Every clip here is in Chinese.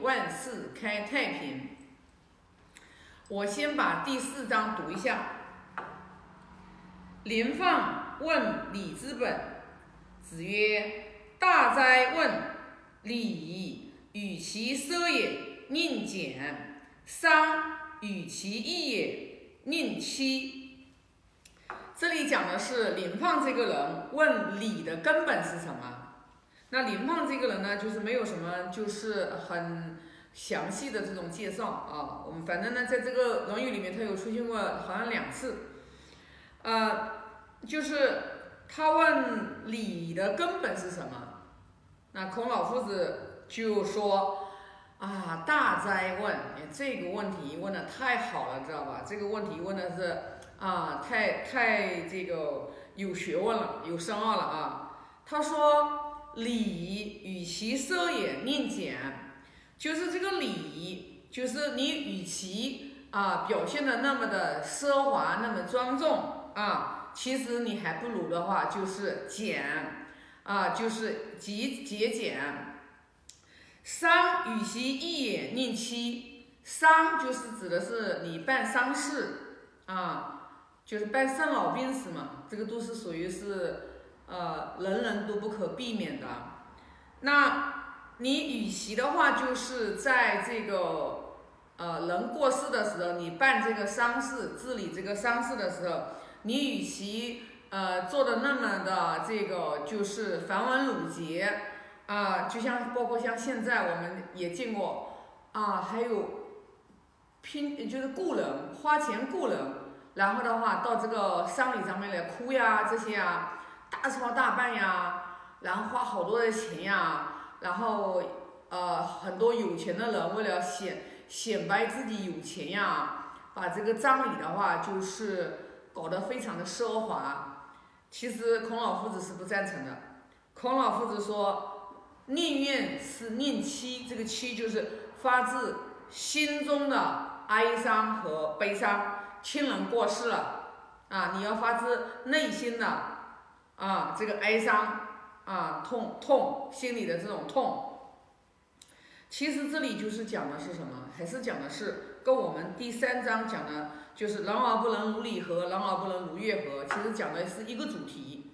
万事开太平。我先把第四章读一下。林放问礼之本，子曰：“大哉问！礼与其奢也，宁俭；商与其易也，宁戚。”这里讲的是林放这个人问礼的根本是什么？那林放这个人呢，就是没有什么，就是很详细的这种介绍啊。我们反正呢，在这个《论语》里面，他有出现过好像两次，呃。就是他问礼的根本是什么？那孔老夫子就说：“啊，大哉问！这个问题问的太好了，知道吧？这个问题问的是啊，太太这个有学问了，有深奥了啊。”他说：“礼与其奢也，宁俭。就是这个礼，就是你与其啊表现的那么的奢华，那么庄重啊。”其实你还不如的话，就是俭，啊，就是极节俭。丧与其易也，宁戚。丧就是指的是你办丧事，啊，就是办生老病死嘛，这个都是属于是，呃，人人都不可避免的。那你与其的话，就是在这个，呃，人过世的时候，你办这个丧事，治理这个丧事的时候。你与其呃做的那么的这个就是繁文缛节啊，就像包括像现在我们也见过啊，还有拼就是雇人花钱雇人，然后的话到这个丧礼上面来哭呀这些啊，大操大办呀，然后花好多的钱呀，然后呃很多有钱的人为了显显摆自己有钱呀，把这个葬礼的话就是。搞得非常的奢华，其实孔老夫子是不赞成的。孔老夫子说，宁愿是宁戚，这个戚就是发自心中的哀伤和悲伤，亲人过世了啊，你要发自内心的啊这个哀伤啊痛痛心里的这种痛。其实这里就是讲的是什么？还是讲的是跟我们第三章讲的。就是人而不能如礼和，人而不能如乐和，其实讲的是一个主题，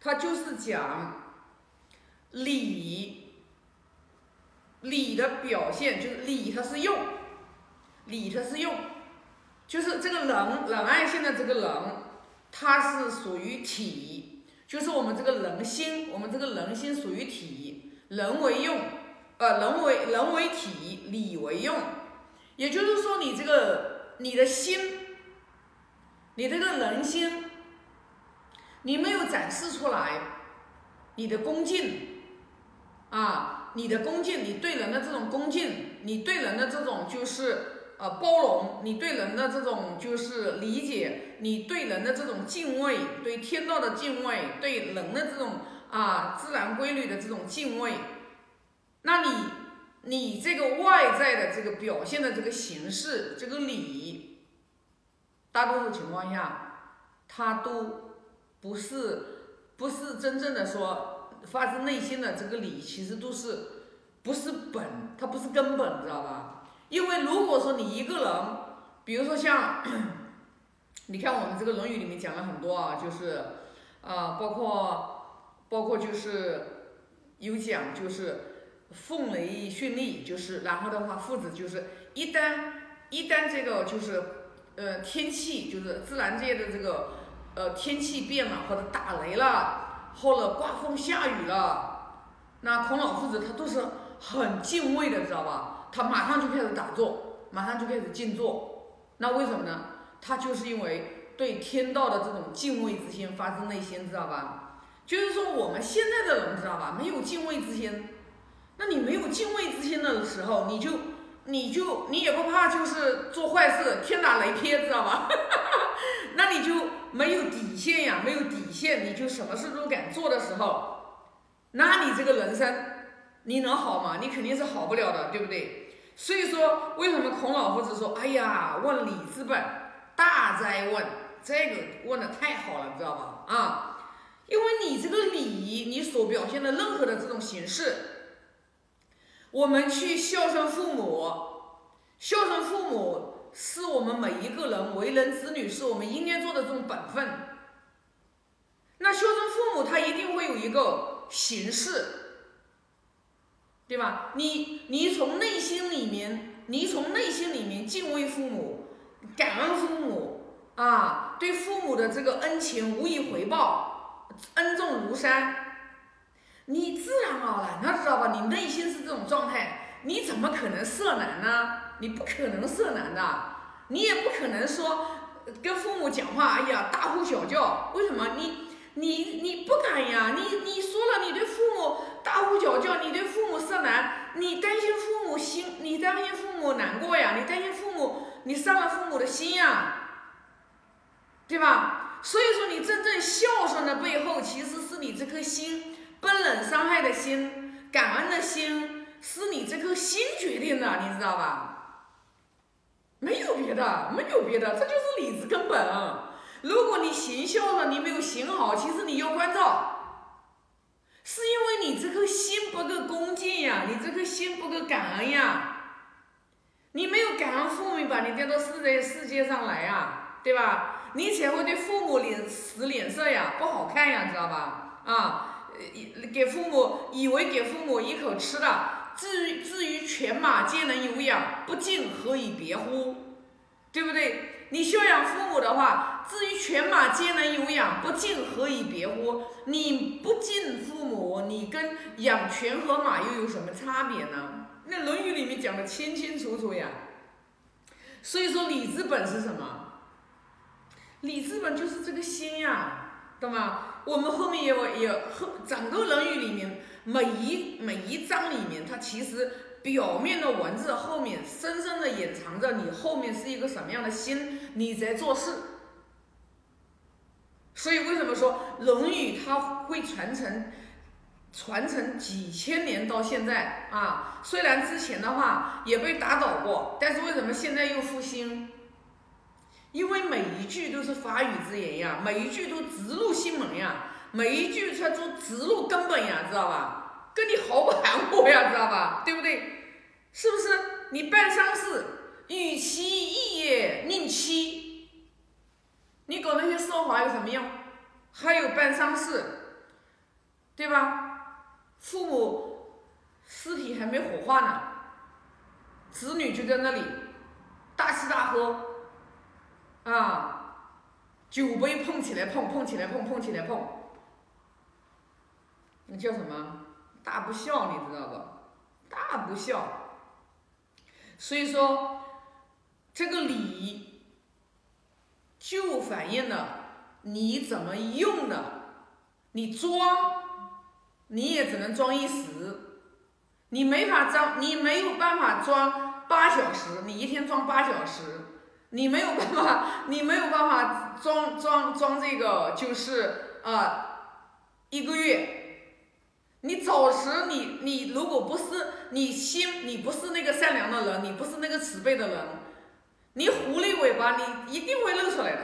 它就是讲礼，礼的表现就是礼，它是用，礼它是用，就是这个仁仁爱性的这个仁，它是属于体，就是我们这个人心，我们这个人心属于体，人为用，呃，人为人为体，理为用，也就是说你这个你的心。你这个人心，你没有展示出来，你的恭敬，啊，你的恭敬，你对人的这种恭敬，你对人的这种就是呃包容，你对人的这种就是理解，你对人的这种敬畏，对天道的敬畏，对人的这种啊自然规律的这种敬畏，那你你这个外在的这个表现的这个形式，这个礼。大多数情况下，他都不是不是真正的说发自内心的这个理，其实都是不是本，它不是根本，知道吧？因为如果说你一个人，比如说像，你看我们这个《论语》里面讲了很多啊，就是啊，包括包括就是有讲就是凤雷绚丽，就是然后的话，父子就是一旦一旦这个就是。呃，天气就是自然界的这个，呃，天气变了，或者打雷了，或者刮风下雨了，那孔老夫子他都是很敬畏的，知道吧？他马上就开始打坐，马上就开始静坐。那为什么呢？他就是因为对天道的这种敬畏之心发自内心，知道吧？就是说我们现在的人，知道吧？没有敬畏之心，那你没有敬畏之心的时候，你就。你就你也不怕，就是做坏事，天打雷劈，知道吧？那你就没有底线呀，没有底线，你就什么事都敢做的时候，那你这个人生你能好吗？你肯定是好不了的，对不对？所以说，为什么孔老夫子说，哎呀，问礼之本，大哉问，这个问的太好了，你知道吧？啊，因为你这个礼，你所表现的任何的这种形式。我们去孝顺父母，孝顺父母是我们每一个人为人子女是我们应该做的这种本分。那孝顺父母，他一定会有一个形式，对吧？你你从内心里面，你从内心里面敬畏父母，感恩父母啊，对父母的这个恩情无以回报，恩重如山。你自然而然的知道吧？你内心是这种状态，你怎么可能色难呢？你不可能色难的，你也不可能说跟父母讲话，哎呀大呼小叫，为什么？你你你不敢呀？你你说了，你对父母大呼小叫，你对父母色难，你担心父母心，你担心父母难过呀？你担心父母，你伤了父母的心呀，对吧？所以说，你真正孝顺的背后，其实是你这颗心。不忍伤害的心，感恩的心，是你这颗心决定的，你知道吧？没有别的，没有别的，这就是理之根本。如果你行孝了，你没有行好，其实你要关照，是因为你这颗心不够恭敬呀，你这颗心不够感恩呀，你没有感恩父母把你带到世界世界上来呀，对吧？你才会对父母脸使脸色呀，不好看呀，知道吧？啊。给父母以为给父母一口吃的，至于至于犬马皆能有养，不敬何以别乎？对不对？你孝养父母的话，至于犬马皆能有养，不敬何以别乎？你不敬父母，你跟养犬和马又有什么差别呢？那《论语》里面讲的清清楚楚呀。所以说，礼之本是什么？礼之本就是这个心呀，懂吗？我们后面也也后整个《论语》里面每一每一章里面，它其实表面的文字后面深深的隐藏着你后面是一个什么样的心，你在做事。所以为什么说《论语》它会传承传承几千年到现在啊？虽然之前的话也被打倒过，但是为什么现在又复兴？因为每一句都是法语之言呀，每一句都直入心门呀，每一句它都直入根本呀，知道吧？跟你毫不含糊呀，知道吧？对不对？是不是？你办丧事，与其义也，宁戚。你搞那些奢华有什么用？还有办丧事，对吧？父母尸体还没火化呢，子女就在那里大吃大喝。啊，酒杯碰起来碰，碰起来碰，碰起来碰，那叫什么？大不孝，你知道不？大不孝。所以说，这个礼就反映了你怎么用的。你装，你也只能装一时，你没法装，你没有办法装八小时，你一天装八小时。你没有办法，你没有办法装装装这个，就是呃一个月。你早时你你如果不是你心，你不是那个善良的人，你不是那个慈悲的人，你狐狸尾巴你一定会露出来的。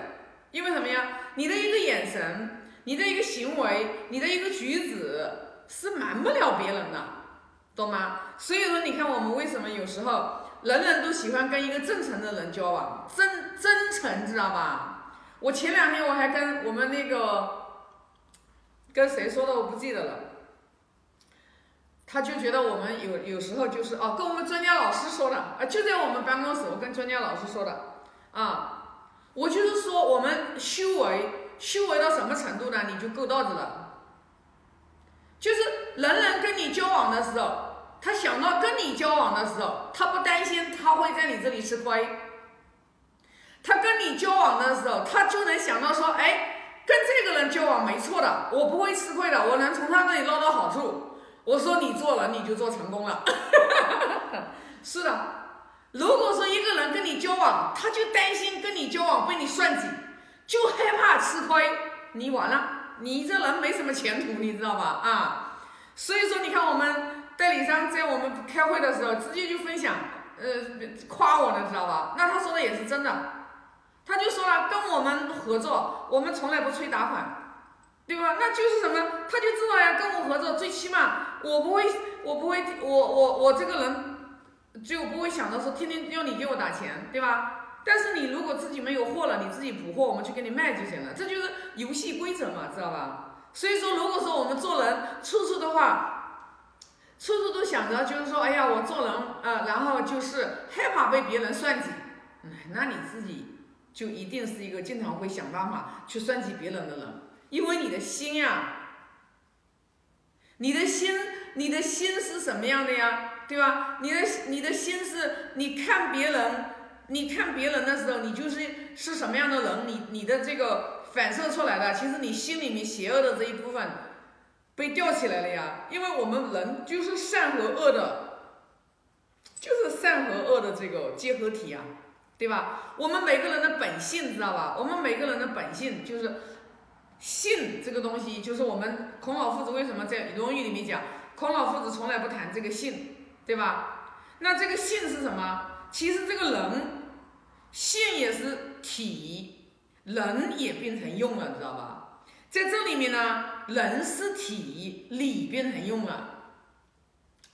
因为什么呀？你的一个眼神，你的一个行为，你的一个举止是瞒不了别人的，懂吗？所以说，你看我们为什么有时候。人人都喜欢跟一个真诚的人交往，真真诚，知道吧？我前两天我还跟我们那个跟谁说的，我不记得了。他就觉得我们有有时候就是哦，跟我们专家老师说的啊，就在我们办公室，我跟专家老师说的啊，我就是说我们修为修为到什么程度呢？你就够道子了，就是人人跟你交往的时候。他想到跟你交往的时候，他不担心他会在你这里吃亏。他跟你交往的时候，他就能想到说，哎，跟这个人交往没错的，我不会吃亏的，我能从他那里捞到好处。我说你做了，你就做成功了。是的，如果说一个人跟你交往，他就担心跟你交往被你算计，就害怕吃亏，你完了，你这人没什么前途，你知道吧？啊，所以说你看我们。代理商在我们开会的时候，直接就分享，呃，夸我呢，知道吧？那他说的也是真的，他就说了，跟我们合作，我们从来不催打款，对吧？那就是什么？他就知道呀，跟我合作，最起码我不会我不会，我我我这个人就不会想着说天天要你给我打钱，对吧？但是你如果自己没有货了，你自己补货，我们去给你卖就行了，这就是游戏规则嘛，知道吧？所以说，如果说我们做人处处的话，处处都想着就是说，哎呀，我做人呃，然后就是害怕被别人算计，那你自己就一定是一个经常会想办法去算计别人的人，因为你的心呀。你的心，你的心是什么样的呀？对吧？你的你的心是，你看别人，你看别人的时候，你就是是什么样的人？你你的这个反射出来的，其实你心里面邪恶的这一部分被吊起来了呀。因为我们人就是善和恶的，就是善和恶的这个结合体呀，对吧？我们每个人的本性，知道吧？我们每个人的本性就是。性这个东西，就是我们孔老夫子为什么在《论语》里面讲，孔老夫子从来不谈这个性，对吧？那这个性是什么？其实这个人性也是体，人也变成用了，知道吧？在这里面呢，人是体，理变成用了，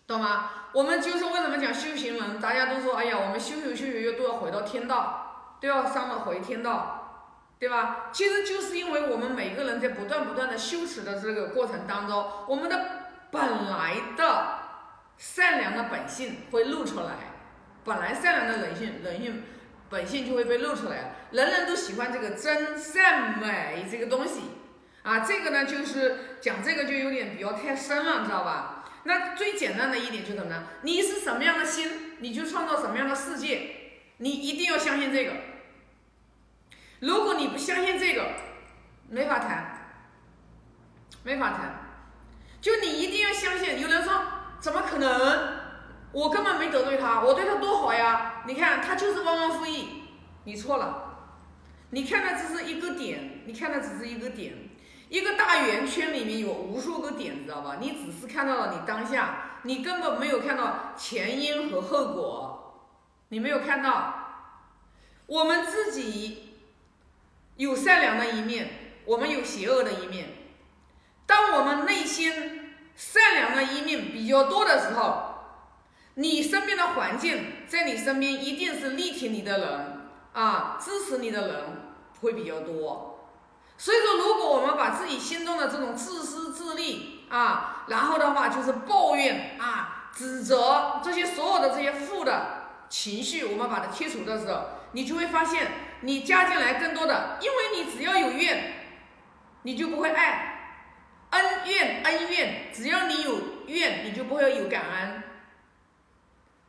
懂吗？我们就是为什么讲修行人，大家都说，哎呀，我们修修修修都要回到天道，都要上了回天道。对吧？其实就是因为我们每个人在不断不断的修持的这个过程当中，我们的本来的善良的本性会露出来，本来善良的人性人性本性就会被露出来。人人都喜欢这个真善美这个东西啊，这个呢就是讲这个就有点比较太深了，你知道吧？那最简单的一点就是什么呢？你是什么样的心，你就创造什么样的世界，你一定要相信这个。如果你不相信这个，没法谈，没法谈。就你一定要相信。有人说，怎么可能？我根本没得罪他，我对他多好呀！你看他就是忘恩负义，你错了。你看的只是一个点，你看的只是一个点，一个大圆圈里面有无数个点，知道吧？你只是看到了你当下，你根本没有看到前因和后果，你没有看到。我们自己。有善良的一面，我们有邪恶的一面。当我们内心善良的一面比较多的时候，你身边的环境在你身边一定是力挺你的人啊，支持你的人会比较多。所以说，如果我们把自己心中的这种自私自利啊，然后的话就是抱怨啊、指责这些所有的这些负的情绪，我们把它剔除的时候，你就会发现。你加进来更多的，因为你只要有怨，你就不会爱，恩怨恩怨，只要你有怨，你就不会有感恩。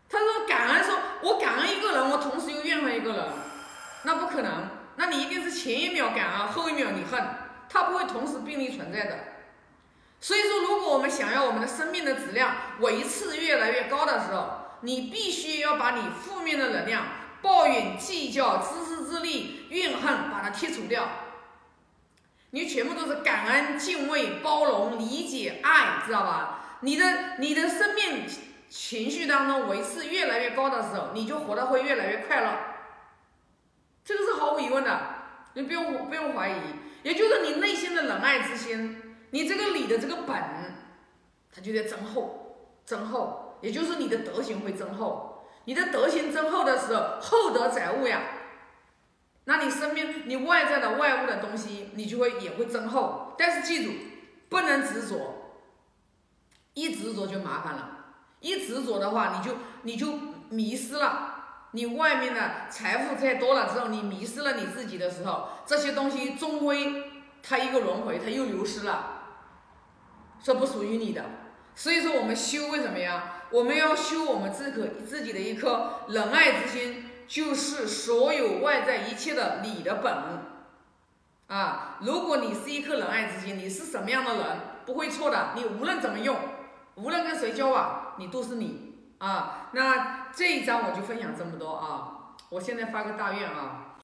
他说感恩，说我感恩一个人，我同时又怨恨一个人，那不可能，那你一定是前一秒感恩，后一秒你恨，他不会同时并立存在的。所以说，如果我们想要我们的生命的质量维持越来越高的时候，你必须要把你负面的能量。抱怨、计较、自私自利、怨恨，把它剔除掉。你全部都是感恩、敬畏、包容、理解、爱，知道吧？你的你的生命情绪当中维持越来越高的时候，你就活得会越来越快乐。这个是毫无疑问的，你不用不用怀疑。也就是你内心的仁爱之心，你这个理的这个本，它就在增厚，增厚，也就是你的德行会增厚。你的德行增厚的时候，厚德载物呀，那你身边你外在的外物的东西，你就会也会增厚。但是记住，不能执着，一执着就麻烦了。一执着的话，你就你就迷失了。你外面的财富再多了之后，你迷失了你自己的时候，这些东西终归它一个轮回，它又流失了，这不属于你的。所以说，我们修为什么呀？我们要修我们自可自己的一颗仁爱之心，就是所有外在一切的理的本。啊，如果你是一颗仁爱之心，你是什么样的人，不会错的。你无论怎么用，无论跟谁交往，你都是你。啊，那这一章我就分享这么多啊。我现在发个大愿啊。